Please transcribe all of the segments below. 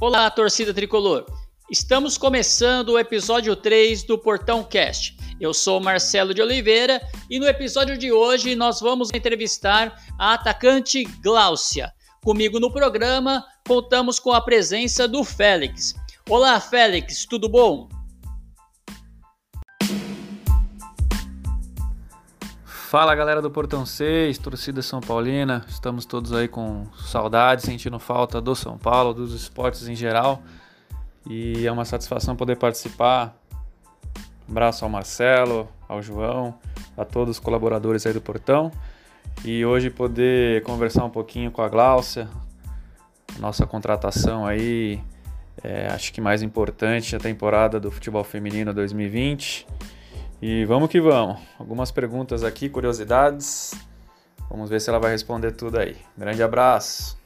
Olá, torcida tricolor! Estamos começando o episódio 3 do Portão Cast. Eu sou Marcelo de Oliveira e no episódio de hoje nós vamos entrevistar a atacante Gláucia. Comigo no programa contamos com a presença do Félix. Olá, Félix, tudo bom? Fala galera do Portão 6, torcida São Paulina, estamos todos aí com saudade, sentindo falta do São Paulo, dos esportes em geral. E é uma satisfação poder participar. Um abraço ao Marcelo, ao João, a todos os colaboradores aí do Portão. E hoje poder conversar um pouquinho com a Gláucia, nossa contratação aí, é, acho que mais importante a temporada do futebol feminino 2020 e vamos que vamos. Algumas perguntas aqui, curiosidades. Vamos ver se ela vai responder tudo aí. Grande abraço.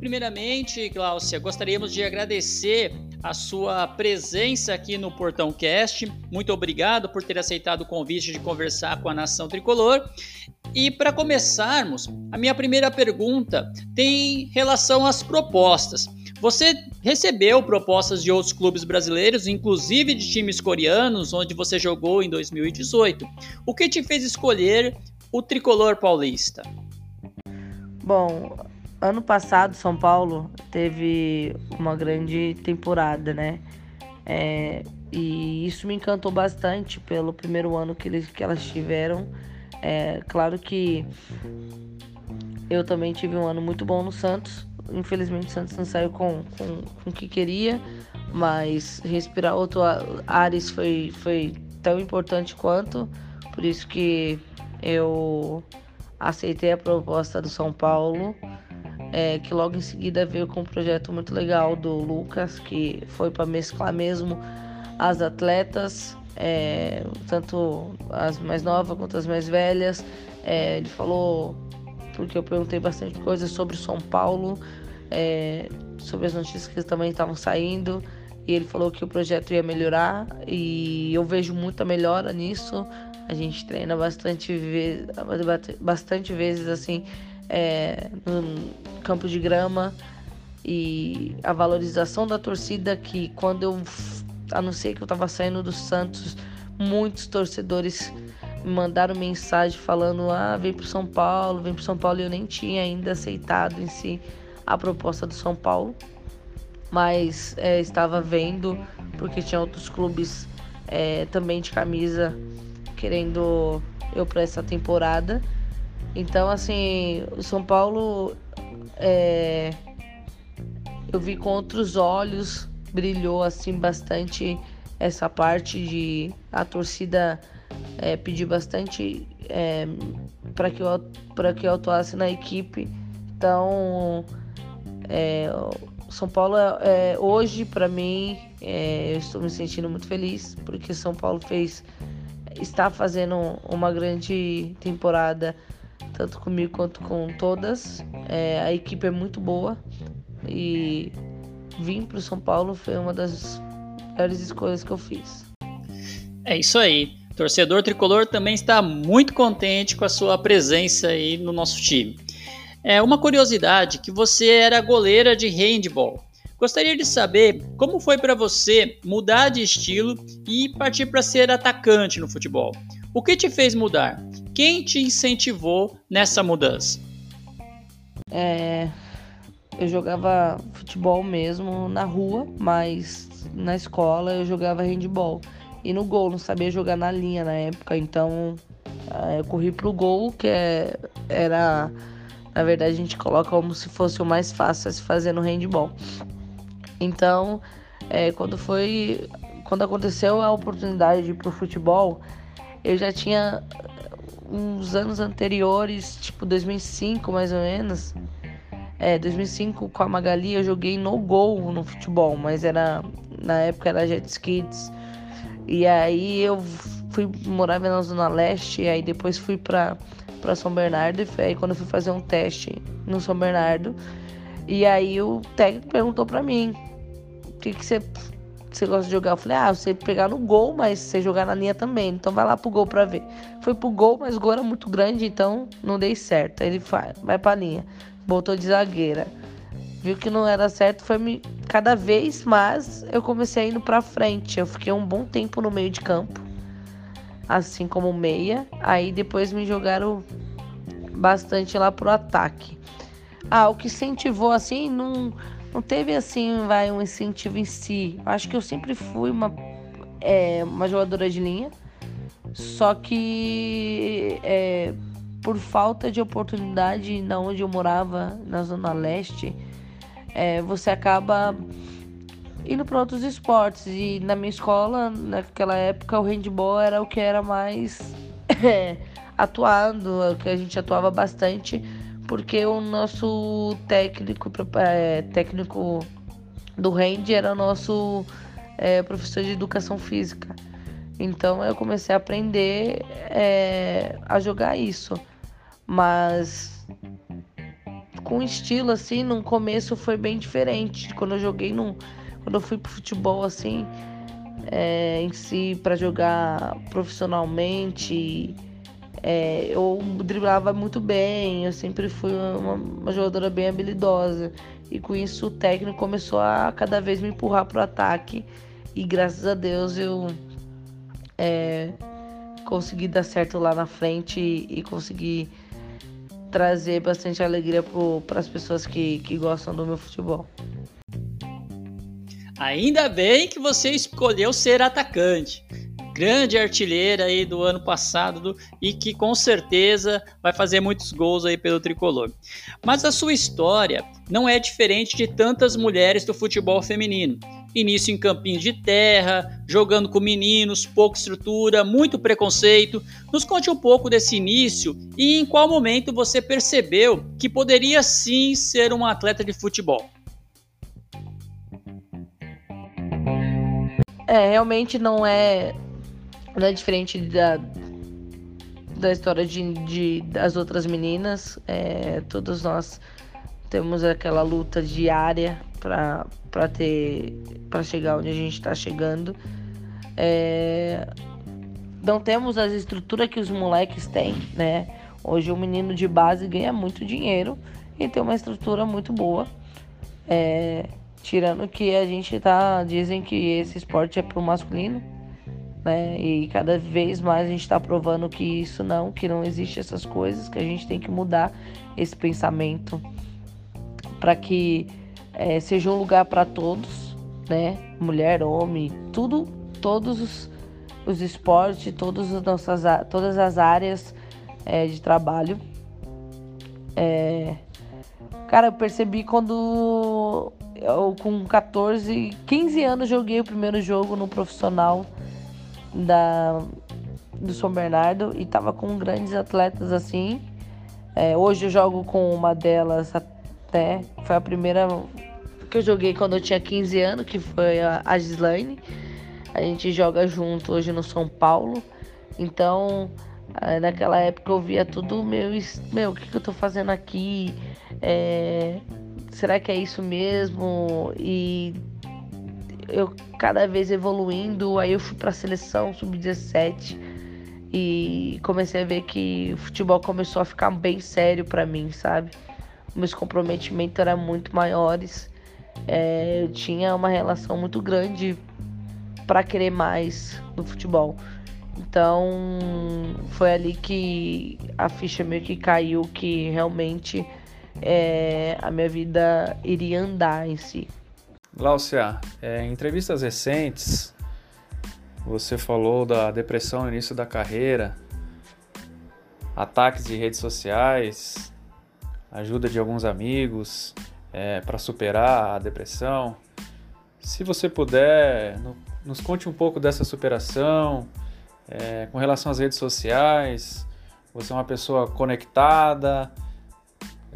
Primeiramente, Gláucia, gostaríamos de agradecer a sua presença aqui no Portão Cast. Muito obrigado por ter aceitado o convite de conversar com a Nação Tricolor. E para começarmos, a minha primeira pergunta tem relação às propostas. Você recebeu propostas de outros clubes brasileiros, inclusive de times coreanos, onde você jogou em 2018. O que te fez escolher o tricolor paulista? Bom, ano passado São Paulo teve uma grande temporada, né? É, e isso me encantou bastante pelo primeiro ano que, eles, que elas tiveram. É, claro que eu também tive um ano muito bom no Santos. Infelizmente o Santos não saiu com, com, com o que queria, mas respirar outro ares foi, foi tão importante quanto. Por isso que eu aceitei a proposta do São Paulo é, que logo em seguida veio com um projeto muito legal do Lucas, que foi para mesclar mesmo as atletas, é, tanto as mais novas quanto as mais velhas. É, ele falou, porque eu perguntei bastante coisas sobre São Paulo, é, sobre as notícias que também estavam saindo, e ele falou que o projeto ia melhorar, e eu vejo muita melhora nisso. A gente treina bastante, bastante vezes assim é, no campo de grama e a valorização da torcida que quando eu anunciei que eu estava saindo do Santos, muitos torcedores me mandaram mensagem falando: "Ah, vem pro São Paulo, vem pro São Paulo". E eu nem tinha ainda aceitado em si a proposta do São Paulo, mas é, estava vendo porque tinha outros clubes é, também de camisa querendo eu para essa temporada. Então, assim, o São Paulo é, eu vi com outros olhos, brilhou assim bastante essa parte de a torcida é, pedir bastante é, para que eu para que eu atuasse na equipe. Então, é, São Paulo é, é hoje para mim é, eu estou me sentindo muito feliz porque São Paulo fez está fazendo uma grande temporada tanto comigo quanto com todas. É, a equipe é muito boa e vir para o São Paulo foi uma das melhores escolhas que eu fiz. É isso aí. Torcedor tricolor também está muito contente com a sua presença aí no nosso time. É uma curiosidade que você era goleira de handball. Gostaria de saber como foi para você mudar de estilo e partir para ser atacante no futebol. O que te fez mudar? Quem te incentivou nessa mudança? É, eu jogava futebol mesmo na rua, mas na escola eu jogava handball. E no gol, não sabia jogar na linha na época, então é, eu corri pro gol, que é, era. Na verdade, a gente coloca como se fosse o mais fácil a se fazer no handball. Então, é, quando foi. Quando aconteceu a oportunidade de ir pro futebol, eu já tinha uns anos anteriores, tipo 2005 mais ou menos. É, 2005 com a Magali eu joguei no gol no futebol, mas era na época era Jets Kids. E aí eu fui morar na Zona Leste, e aí depois fui pra, pra São Bernardo. E aí quando eu fui fazer um teste no São Bernardo, e aí o técnico perguntou pra mim: o que, que você, você gosta de jogar? Eu falei: ah, você pegar no gol, mas você jogar na linha também. Então vai lá pro gol pra ver. Foi pro gol, mas o gol era muito grande, então não dei certo. Aí ele vai, vai pra linha. Botou de zagueira viu que não era certo, foi me cada vez mais eu comecei indo para frente. Eu fiquei um bom tempo no meio de campo, assim como meia. Aí depois me jogaram bastante lá pro ataque. Ah, o que incentivou assim não não teve assim, vai um incentivo em si. Acho que eu sempre fui uma é, uma jogadora de linha, só que é, por falta de oportunidade na onde eu morava, na zona leste, é, você acaba indo para outros esportes. E na minha escola, naquela época, o handball era o que era mais é, atuado, o que a gente atuava bastante, porque o nosso técnico, é, técnico do hand era nosso é, professor de educação física. Então eu comecei a aprender é, a jogar isso. Mas com estilo, assim, no começo foi bem diferente. Quando eu joguei no. Quando eu fui pro futebol assim, é, em si, para jogar profissionalmente, é, eu driblava muito bem, eu sempre fui uma, uma, jogadora bem habilidosa. E com isso o técnico começou a cada vez me empurrar pro ataque. E graças a Deus eu é, consegui dar certo lá na frente e, e consegui trazer bastante alegria para as pessoas que, que gostam do meu futebol. Ainda bem que você escolheu ser atacante. Grande artilheira aí do ano passado do, e que com certeza vai fazer muitos gols aí pelo tricolor. Mas a sua história não é diferente de tantas mulheres do futebol feminino início em campinhos de terra, jogando com meninos, pouca estrutura, muito preconceito. Nos conte um pouco desse início e em qual momento você percebeu que poderia sim ser um atleta de futebol. É, realmente não é, não é diferente da, da história de, de das outras meninas. É, todos nós temos aquela luta diária para ter para chegar onde a gente está chegando. É, não temos as estruturas que os moleques têm, né? Hoje o menino de base ganha muito dinheiro e tem uma estrutura muito boa. É, tirando que a gente tá. Dizem que esse esporte é pro masculino. Né? E cada vez mais a gente está provando que isso não, que não existe essas coisas, que a gente tem que mudar esse pensamento para que é, seja um lugar para todos, né? Mulher, homem, tudo, todos os, os esportes, todas as nossas, todas as áreas é, de trabalho. É, cara, eu percebi quando eu com 14, 15 anos joguei o primeiro jogo no profissional da do São Bernardo e tava com grandes atletas assim. É, hoje eu jogo com uma delas até, foi a primeira que eu joguei quando eu tinha 15 anos, que foi a, Gislaine. A gente joga junto hoje no São Paulo. Então, eh, naquela época eu via tudo meu, meu, o que, que eu tô fazendo aqui? É, será que é isso mesmo? E eu cada vez evoluindo, aí eu fui para a seleção sub-17 e comecei a ver que o futebol começou a ficar bem sério para mim, sabe? Meus comprometimentos eram muito maiores é, eu tinha uma relação muito grande para querer mais do futebol. Então foi ali que a ficha meio que caiu que realmente é, a minha vida iria andar em si. Glaucia, é, em entrevistas recentes você falou da depressão no início da carreira, ataques de redes sociais, ajuda de alguns amigos é, para superar a depressão. Se você puder, no, nos conte um pouco dessa superação é, com relação às redes sociais. Você é uma pessoa conectada.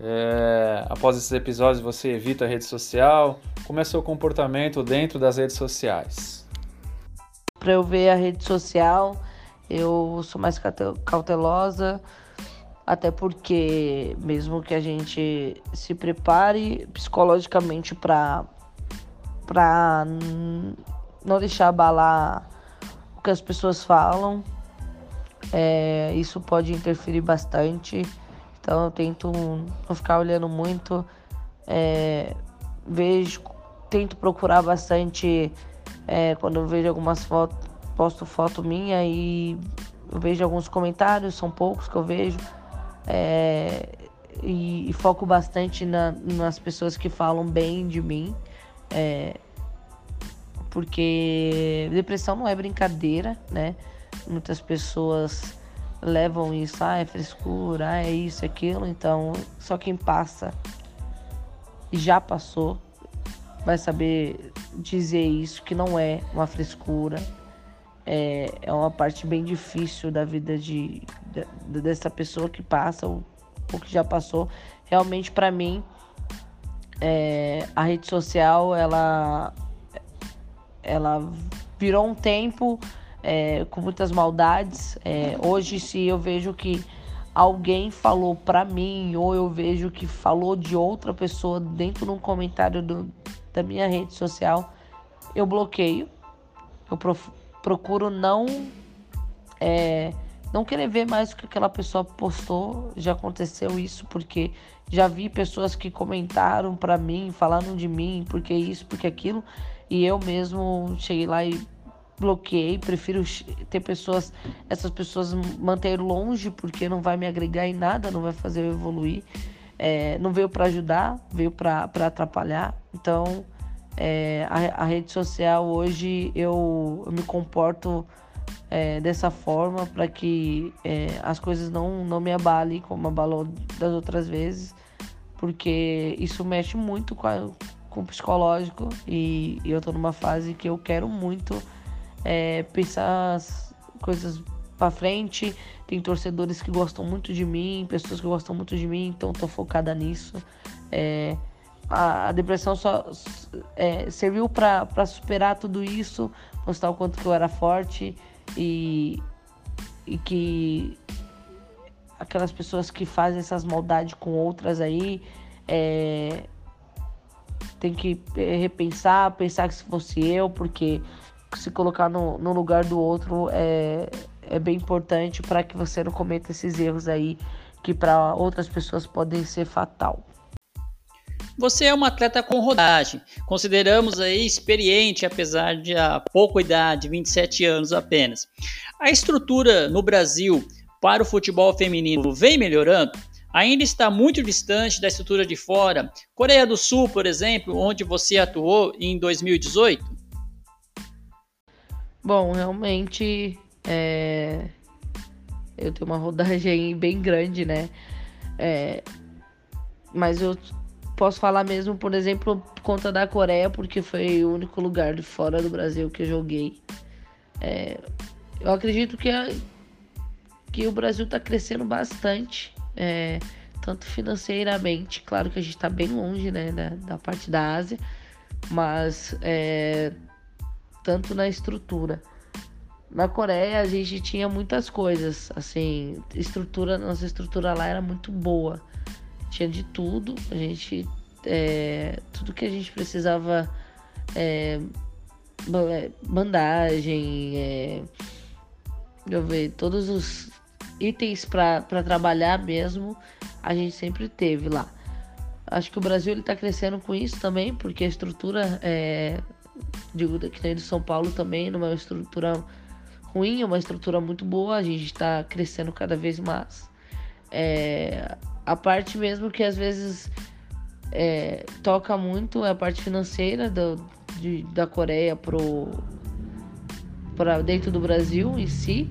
É, após esses episódios, você evita a rede social. Como é seu comportamento dentro das redes sociais? para eu ver a rede social. Eu sou mais cautelosa, até porque mesmo que a gente se prepare psicologicamente para não deixar abalar o que as pessoas falam, é, isso pode interferir bastante. Então eu tento não ficar olhando muito, é, vejo, tento procurar bastante é, quando eu vejo algumas fotos, posto foto minha e vejo alguns comentários, são poucos que eu vejo. É, e, e, foco bastante na, nas pessoas que falam bem de mim. É, porque depressão não é brincadeira, né? Muitas pessoas levam isso, ah, é frescura, ah, é isso, é aquilo. Então, só quem passa e já passou vai saber dizer isso, que não é uma frescura. É, é uma parte bem difícil da vida de, de dessa pessoa que passa ou, ou que já passou. Realmente, para mim, é, a rede social, ela, ela virou um tempo é, com muitas maldades. É, hoje, se eu vejo que alguém falou pra mim ou eu vejo que falou de outra pessoa dentro de um comentário do, da minha rede social, eu bloqueio. Eu procuro não é, não querer ver mais o que aquela pessoa postou. Já aconteceu isso porque já vi pessoas que comentaram para mim, falaram de mim, porque isso, porque aquilo, e eu mesmo cheguei lá e bloqueei. Prefiro ter pessoas, essas pessoas manter longe porque não vai me agregar em nada, não vai fazer eu evoluir é, não veio para ajudar, veio para atrapalhar. Então, é, a, a, rede social hoje eu, eu me comporto é, dessa forma para que é, as coisas não, não me abalem como abalou das outras vezes, porque isso mexe muito com, a, com o psicológico e, e eu estou numa fase que eu quero muito é, pensar as coisas para frente. Tem torcedores que gostam muito de mim, pessoas que gostam muito de mim, então tô focada nisso. É, a, a, depressão só é, serviu para superar tudo isso, mostrar o quanto que eu era forte e, e que aquelas pessoas que fazem essas maldades com outras aí é, tem que é, repensar, pensar que se fosse eu, porque se colocar no, no lugar do outro é, é bem importante para que você não cometa esses erros aí que para outras pessoas podem ser fatal. Você é uma atleta com rodagem, consideramos aí experiente, apesar de a pouca idade, 27 anos apenas. A estrutura no Brasil para o futebol feminino vem melhorando? Ainda está muito distante da estrutura de fora. Coreia do Sul, por exemplo, onde você atuou em 2018? Bom, realmente é... Eu tenho uma rodagem bem grande, né? É... Mas eu posso falar mesmo, por exemplo, por conta da Coreia, porque foi o único lugar de fora do Brasil que eu joguei. É... Eu acredito que, a... que o Brasil está crescendo bastante, é... tanto financeiramente. Claro que a gente está bem longe né, da, da parte da Ásia, mas é... tanto na estrutura na Coreia a gente tinha muitas coisas, assim, estrutura, nossa estrutura lá era muito boa. Tinha de tudo, a gente é, tudo que a gente precisava é, é bandagem, é, eu ver, todos os itens para trabalhar mesmo, a gente sempre teve lá. acho que o Brasil ele tá crescendo com isso também, porque a estrutura é, digo, que nem de São Paulo também, numa estrutura ruim, é uma estrutura muito boa, a gente está crescendo cada vez mais. É, a parte mesmo que às vezes é, toca muito é a parte financeira do, de, da Coreia pro para dentro do Brasil em si,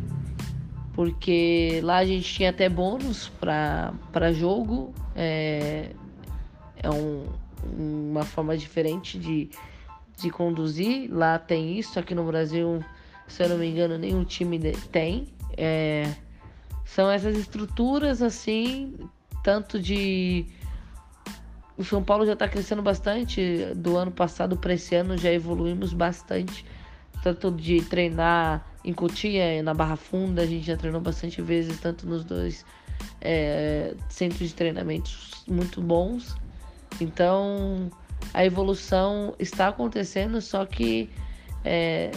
porque lá a gente tinha até bônus para jogo, é, é um, uma forma diferente de, de conduzir. Lá tem isso, aqui no Brasil, se eu não me engano, nenhum time tem. É, são essas estruturas assim, tanto de. O São Paulo já está crescendo bastante. Do ano passado para esse ano já evoluímos bastante. Tanto de treinar em Cotia, na Barra Funda, a gente já treinou bastante vezes, tanto nos dois é, centros de treinamentos muito bons. Então, a evolução está acontecendo, só que é,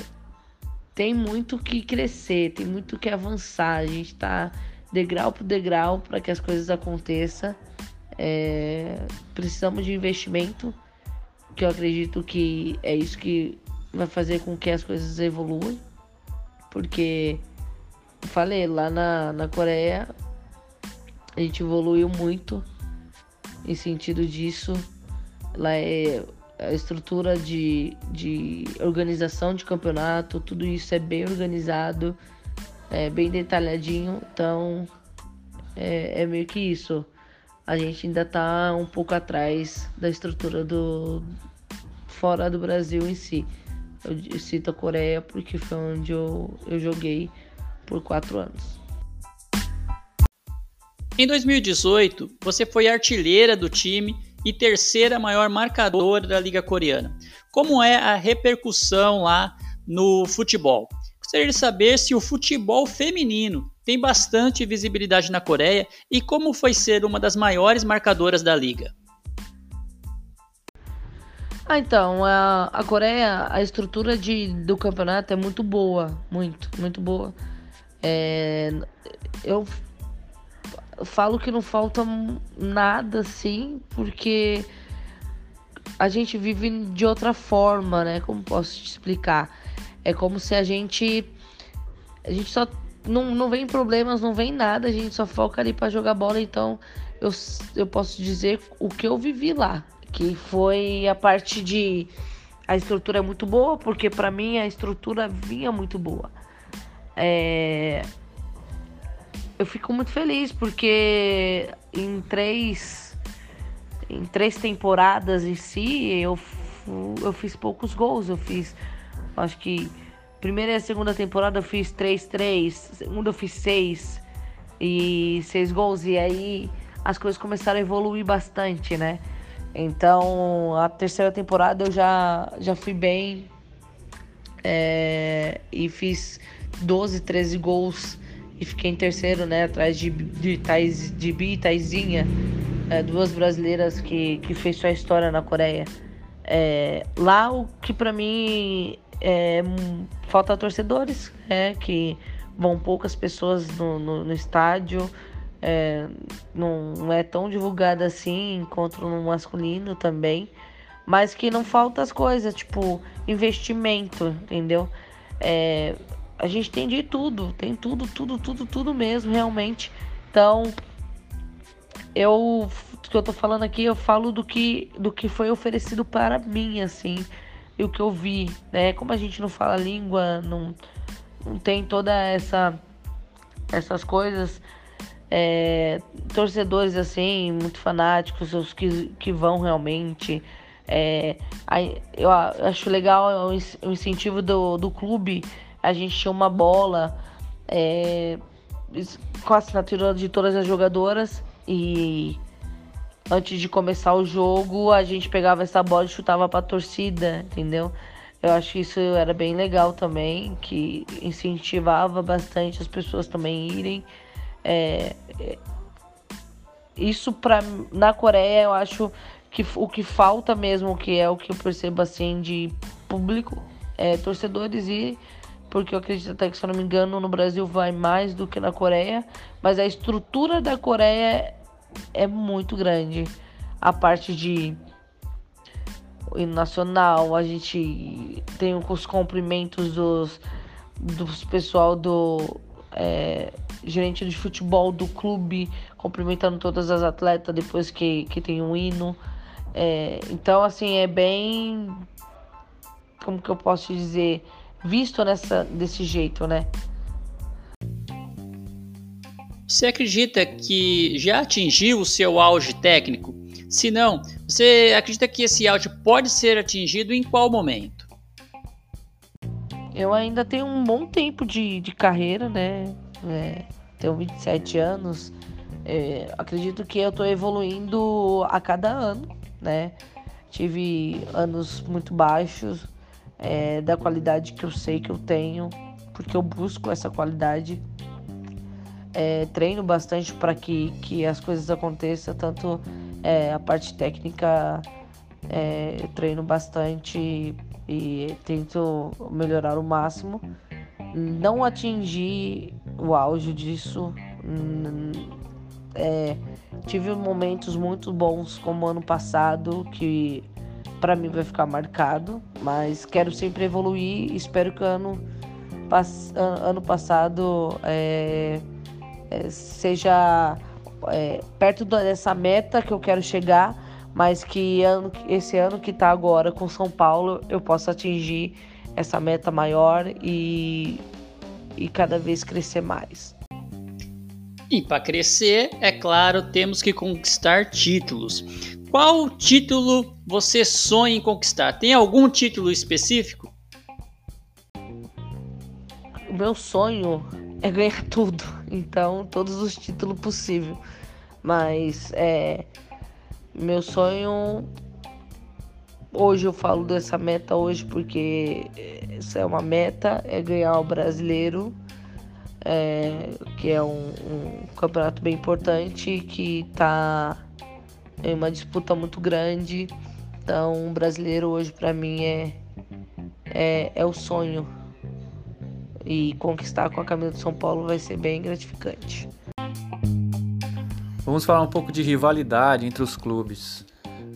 tem muito que crescer, tem muito que avançar. A gente está degrau por degrau para que as coisas aconteçam. É, precisamos de investimento, que eu acredito que é isso que vai fazer com que as coisas evoluam. Porque, falei, lá na, na Coreia a gente evoluiu muito em sentido disso Lá é a estrutura de, de organização de campeonato, tudo isso é bem organizado, é bem detalhadinho. Então é, é meio que isso. A gente ainda está um pouco atrás da estrutura do fora do Brasil em si. Eu cito a Coreia porque foi onde eu, eu joguei por quatro anos. Em 2018, você foi artilheira do time e terceira maior marcadora da Liga Coreana. Como é a repercussão lá no futebol? Gostaria de saber se o futebol feminino tem bastante visibilidade na Coreia e como foi ser uma das maiores marcadoras da liga. Ah, então, a, a Coreia, a estrutura de, do campeonato é muito boa, muito, muito boa. É, eu falo que não falta nada assim, porque a gente vive de outra forma, né? Como posso te explicar? É como se a gente a gente só não, não vem problemas, não vem nada, a gente só foca ali para jogar bola, então eu, eu posso dizer o que eu vivi lá, que foi a parte de a estrutura é muito boa, porque para mim a estrutura vinha muito boa. É, eu fico muito feliz porque em três em três temporadas em si eu eu fiz poucos gols eu fiz acho que primeira e segunda temporada eu fiz três três segunda eu fiz seis e seis gols e aí as coisas começaram a evoluir bastante né? Então a terceira temporada eu já já fui bem é, e fiz 12 13 gols e fiquei em terceiro, né, atrás de, de, Thais, de Bi e Taizinha, é, duas brasileiras que, que fez sua história na Coreia. É, lá o que para mim é, falta torcedores, né, que vão poucas pessoas no, no, no estádio, é, não, não, é tão divulgada assim, encontro no masculino também, mas que não falta as coisas, tipo investimento, entendeu? É, a gente tem de tudo, tem tudo, tudo, tudo, tudo mesmo, realmente. Então, eu que eu tô falando aqui, eu falo do que do que foi oferecido para mim, assim, e o que eu vi, né? Como a gente não fala língua, não, não tem toda essa essas coisas, é, torcedores assim, muito fanáticos, os que, que vão realmente. É, eu acho legal o incentivo do, do clube a gente tinha uma bola é, com a assinatura de todas as jogadoras e antes de começar o jogo a gente pegava essa bola e chutava para a torcida, entendeu? Eu acho que isso era bem legal também, que incentivava bastante as pessoas também irem. É, isso para na Coreia eu acho que o que falta mesmo, que é o que eu percebo assim de público, é torcedores e porque eu acredito até que, se eu não me engano, no Brasil vai mais do que na Coreia, mas a estrutura da Coreia é muito grande. a parte de o hino nacional, a gente tem os cumprimentos dos, dos pessoal do é, gerente de futebol do clube, cumprimentando todas as atletas depois que, que tem um hino. É, então, assim, é bem. Como que eu posso dizer? Visto nessa, desse jeito, né? Você acredita que já atingiu o seu auge técnico? Se não, você acredita que esse auge pode ser atingido em qual momento? Eu ainda tenho um bom tempo de, de carreira, né? É, tenho 27 anos. É, acredito que eu estou evoluindo a cada ano, né? Tive anos muito baixos, é, da qualidade que eu sei que eu tenho, porque eu busco essa qualidade é, treino bastante para que, que as coisas aconteçam, tanto é, a parte técnica é, eu treino bastante e tento melhorar o máximo. Não atingir o auge disso. É, tive momentos muito bons como ano passado que para mim vai ficar marcado, mas quero sempre evoluir. Espero que ano, ano passado é, é, seja é, perto dessa meta que eu quero chegar, mas que ano, esse ano que está agora com São Paulo eu possa atingir essa meta maior e, e cada vez crescer mais. E para crescer, é claro, temos que conquistar títulos. Qual título você sonha em conquistar? Tem algum título específico? O meu sonho é ganhar tudo. Então, todos os títulos possíveis. Mas é meu sonho hoje eu falo dessa meta hoje porque essa é uma meta é ganhar o brasileiro é, que é um, um, campeonato bem importante que está em uma disputa muito grande então o brasileiro hoje para mim é, é é o sonho e conquistar com a camisa do São Paulo vai ser bem gratificante. Vamos falar um pouco de rivalidade entre os clubes.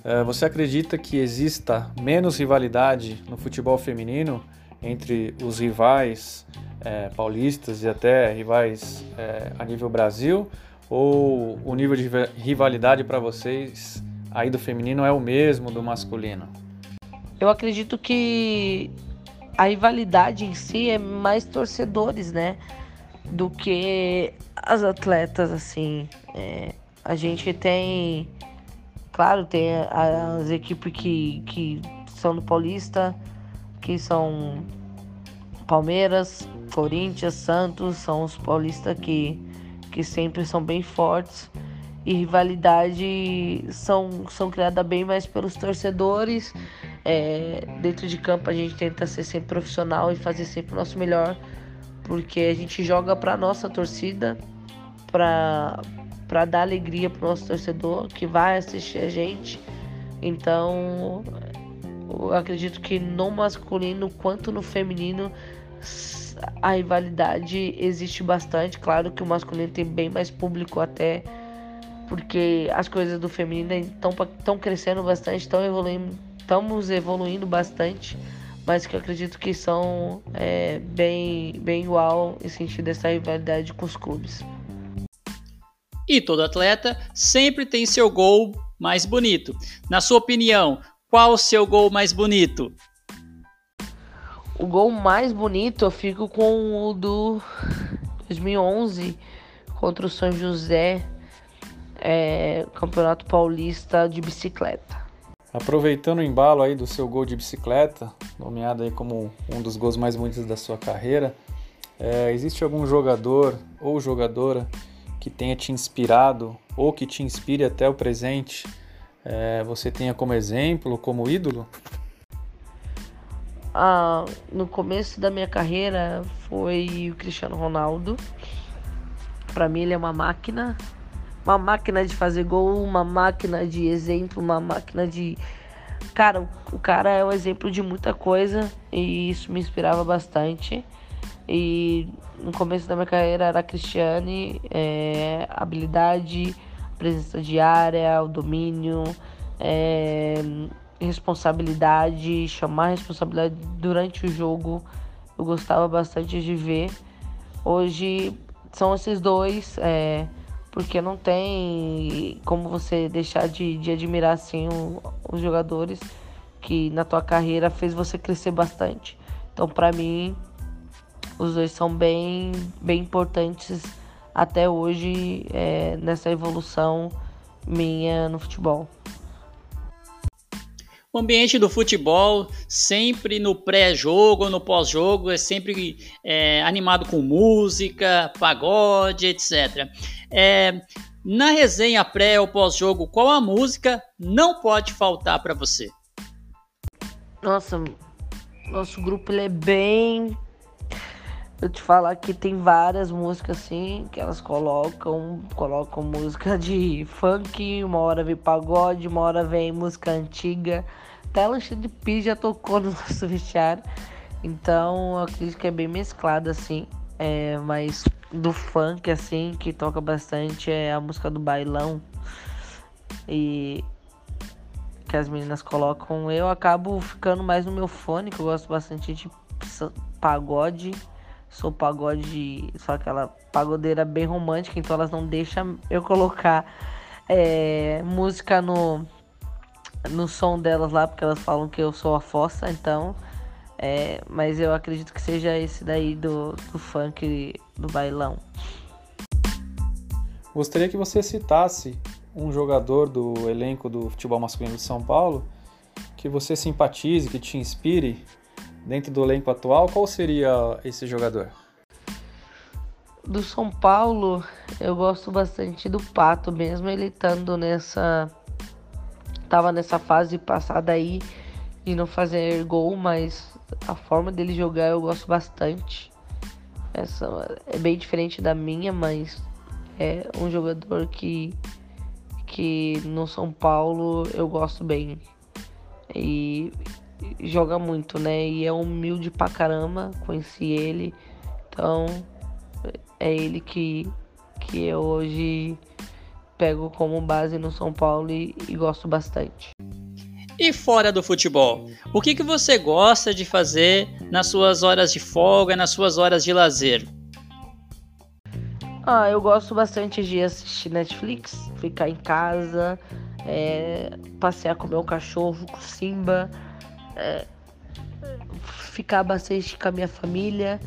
É, você acredita que exista menos rivalidade no futebol feminino entre os rivais é, paulistas e até rivais é, a nível Brasil? Ou o nível de rivalidade para vocês aí do feminino é o mesmo do masculino? Eu acredito que a rivalidade em si é mais torcedores, né? Do que as atletas, assim. É, a gente tem. Claro, tem as equipes que, que são do Paulista, que são Palmeiras, Corinthians, Santos, são os paulistas que, que sempre são bem fortes. E rivalidade são, são criadas bem mais pelos torcedores é, dentro de campo a gente tenta ser sempre profissional e fazer sempre o nosso melhor, porque a gente joga para nossa torcida, para para dar alegria pro nosso torcedor que vai assistir a gente. Então, eu acredito que no masculino quanto no feminino a rivalidade existe bastante. Claro que o masculino tem bem mais público até porque as coisas do feminino estão crescendo bastante, estão evoluindo estamos evoluindo bastante, mas que eu acredito que são é, bem, bem igual em sentido dessa rivalidade com os clubes. E todo atleta sempre tem seu gol mais bonito. Na sua opinião, qual o seu gol mais bonito? O gol mais bonito eu fico com o do 2011 contra o São José, é, Campeonato Paulista de Bicicleta. Aproveitando o embalo aí do seu gol de bicicleta, nomeado aí como um dos gols mais bonitos da sua carreira, é, existe algum jogador ou jogadora que tenha te inspirado ou que te inspire até o presente, é, você tenha como exemplo, como ídolo? Ah, no começo da minha carreira foi o Cristiano Ronaldo. Para mim ele é uma máquina, uma máquina de fazer gol, uma máquina de exemplo, uma máquina de. Cara, o cara é um exemplo de muita coisa e isso me inspirava bastante. E no começo da minha carreira era a Cristiane, é, habilidade, presença diária, o domínio, é, responsabilidade, chamar responsabilidade durante o jogo. Eu gostava bastante de ver. Hoje são esses dois, é, porque não tem como você deixar de, de admirar assim o, os jogadores que na tua carreira fez você crescer bastante. Então, para mim, os dois são bem, bem importantes até hoje é, nessa evolução minha no futebol. O ambiente do futebol, sempre no pré-jogo, no pós-jogo, é sempre é, animado com música, pagode, etc. É, na resenha pré ou pós-jogo, qual a música não pode faltar para você? Nossa, nosso grupo ele é bem. Eu te falar que tem várias músicas assim que elas colocam, colocam música de funk, uma hora vem pagode, uma hora vem música antiga. Até Lanche de Pi já tocou no nosso vestiário. Então acredito que é bem mesclado assim. É, mas do funk assim que toca bastante é a música do bailão. E que as meninas colocam, eu acabo ficando mais no meu fone, que eu gosto bastante de pagode. Sou pagode, só aquela pagodeira bem romântica, então elas não deixam eu colocar é, música no, no som delas lá, porque elas falam que eu sou a fossa, então. É, mas eu acredito que seja esse daí do, do funk do bailão. Gostaria que você citasse um jogador do elenco do futebol masculino de São Paulo que você simpatize, que te inspire dentro do elenco atual, qual seria esse jogador? Do São Paulo, eu gosto bastante do Pato, mesmo ele estando nessa. Tava nessa fase passada aí de não fazer gol, mas a forma dele jogar eu gosto bastante. Essa é bem diferente da minha, mas é um jogador que que no São Paulo eu gosto bem. E joga muito, né? E é humilde pra caramba, conheci ele. Então é ele que, que eu hoje pego como base no São Paulo e, e gosto bastante. E fora do futebol, o que, que você gosta de fazer nas suas horas de folga, nas suas horas de lazer? Ah, eu gosto bastante de assistir Netflix, ficar em casa, é, passear com meu cachorro, com Simba, é, ficar bastante com a minha família.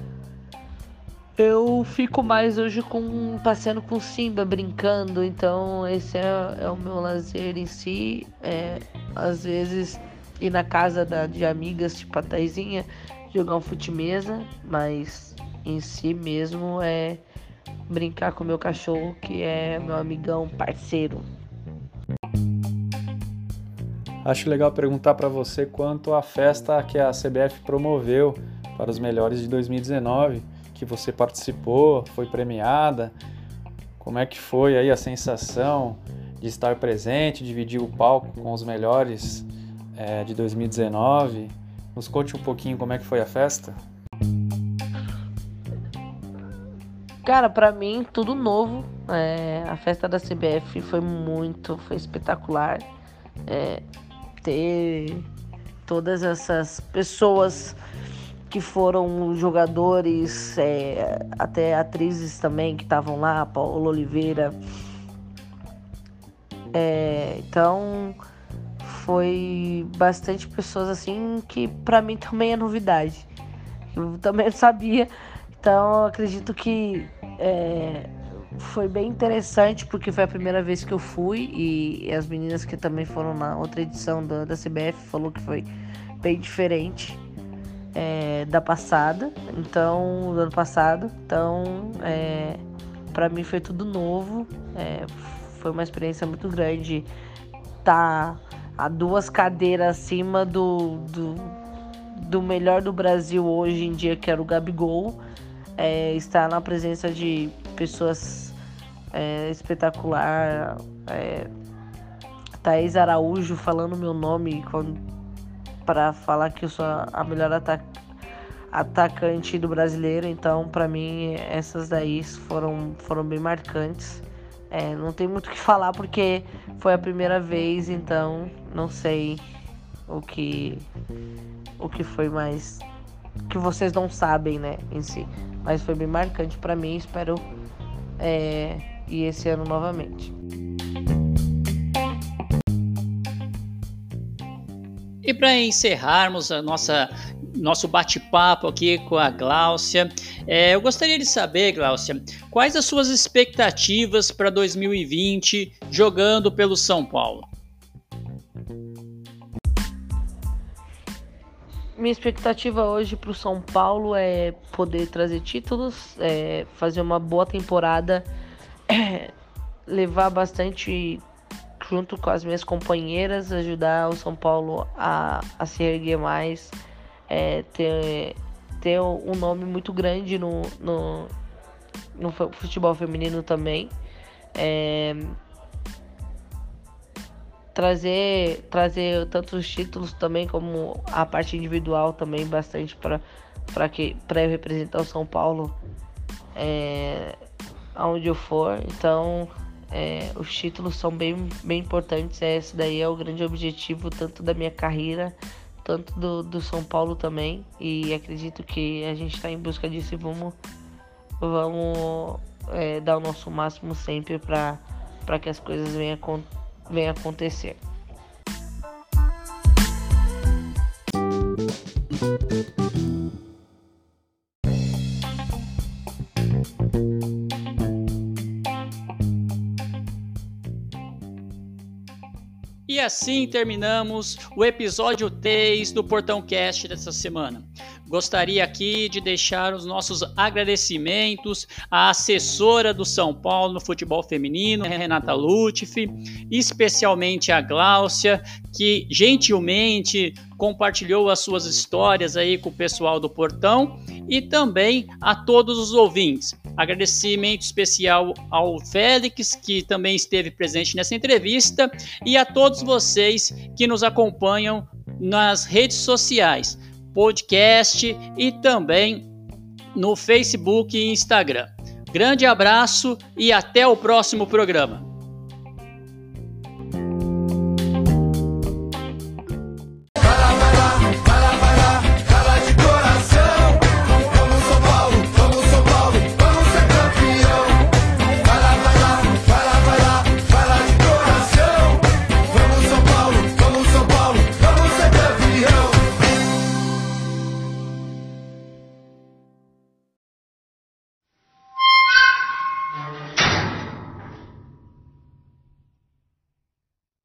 Eu fico mais hoje com passeando com Simba, brincando, então esse é, é o meu lazer em si. É, às vezes ir na casa da, de amigas, tipo a Taizinha, jogar um fute-mesa, mas em si mesmo é brincar com meu cachorro, que é meu amigão, parceiro. Acho legal perguntar para você quanto à festa que a CBF promoveu para os melhores de 2019, que você participou, foi premiada. Como é que foi aí a sensação de estar presente, dividir o palco com os melhores é, de 2019? Nos conte um pouquinho como é que foi a festa. Cara, para mim, tudo novo. É, a festa da CBF foi muito, foi espetacular. É, ter todas essas pessoas que foram jogadores, é, até atrizes também que estavam lá, Paula Oliveira. É, então foi bastante pessoas assim que para mim também é novidade. Eu também sabia. Então acredito que é, foi bem interessante porque foi a primeira vez que eu fui e as meninas que também foram na outra edição da, da CBF falou que foi bem diferente é, da passada, então do ano passado. Então, é, para mim foi tudo novo. É, foi uma experiência muito grande estar tá a duas cadeiras acima do, do, do melhor do Brasil hoje em dia, que era o Gabigol é, estar na presença de pessoas é, espetacular. É, Thaís Araújo falando meu nome para falar que eu sou a melhor atac atacante do brasileiro. Então, para mim, essas daí foram, foram bem marcantes. É, não tem muito o que falar porque foi a primeira vez, então não sei o que o que foi mais que vocês não sabem, né, em si. Mas foi bem marcante para mim, espero é, ir esse ano novamente. E para encerrarmos a nossa nosso bate-papo aqui com a Gláucia. É, eu gostaria de saber, Gláucia, quais as suas expectativas para 2020 jogando pelo São Paulo? Minha expectativa hoje para o São Paulo é poder trazer títulos, é, fazer uma boa temporada, é, levar bastante junto com as minhas companheiras, ajudar o São Paulo a, a se erguer mais é, ter, ter um nome muito grande no, no, no futebol feminino também. É, trazer, trazer tanto os títulos também como a parte individual também bastante para para que para eu representar o São Paulo é, aonde eu for. Então é, os títulos são bem, bem importantes. Esse daí é o grande objetivo tanto da minha carreira tanto do, do São Paulo também. E acredito que a gente está em busca disso e vamos, vamos é, dar o nosso máximo sempre para que as coisas venham, venham acontecer. Assim terminamos o episódio 3 do Portão Cast dessa semana. Gostaria aqui de deixar os nossos agradecimentos à assessora do São Paulo no futebol feminino, Renata Lutfi, especialmente a Gláucia, que gentilmente compartilhou as suas histórias aí com o pessoal do Portão e também a todos os ouvintes. Agradecimento especial ao Félix, que também esteve presente nessa entrevista, e a todos vocês que nos acompanham nas redes sociais podcast e também no Facebook e Instagram. Grande abraço e até o próximo programa.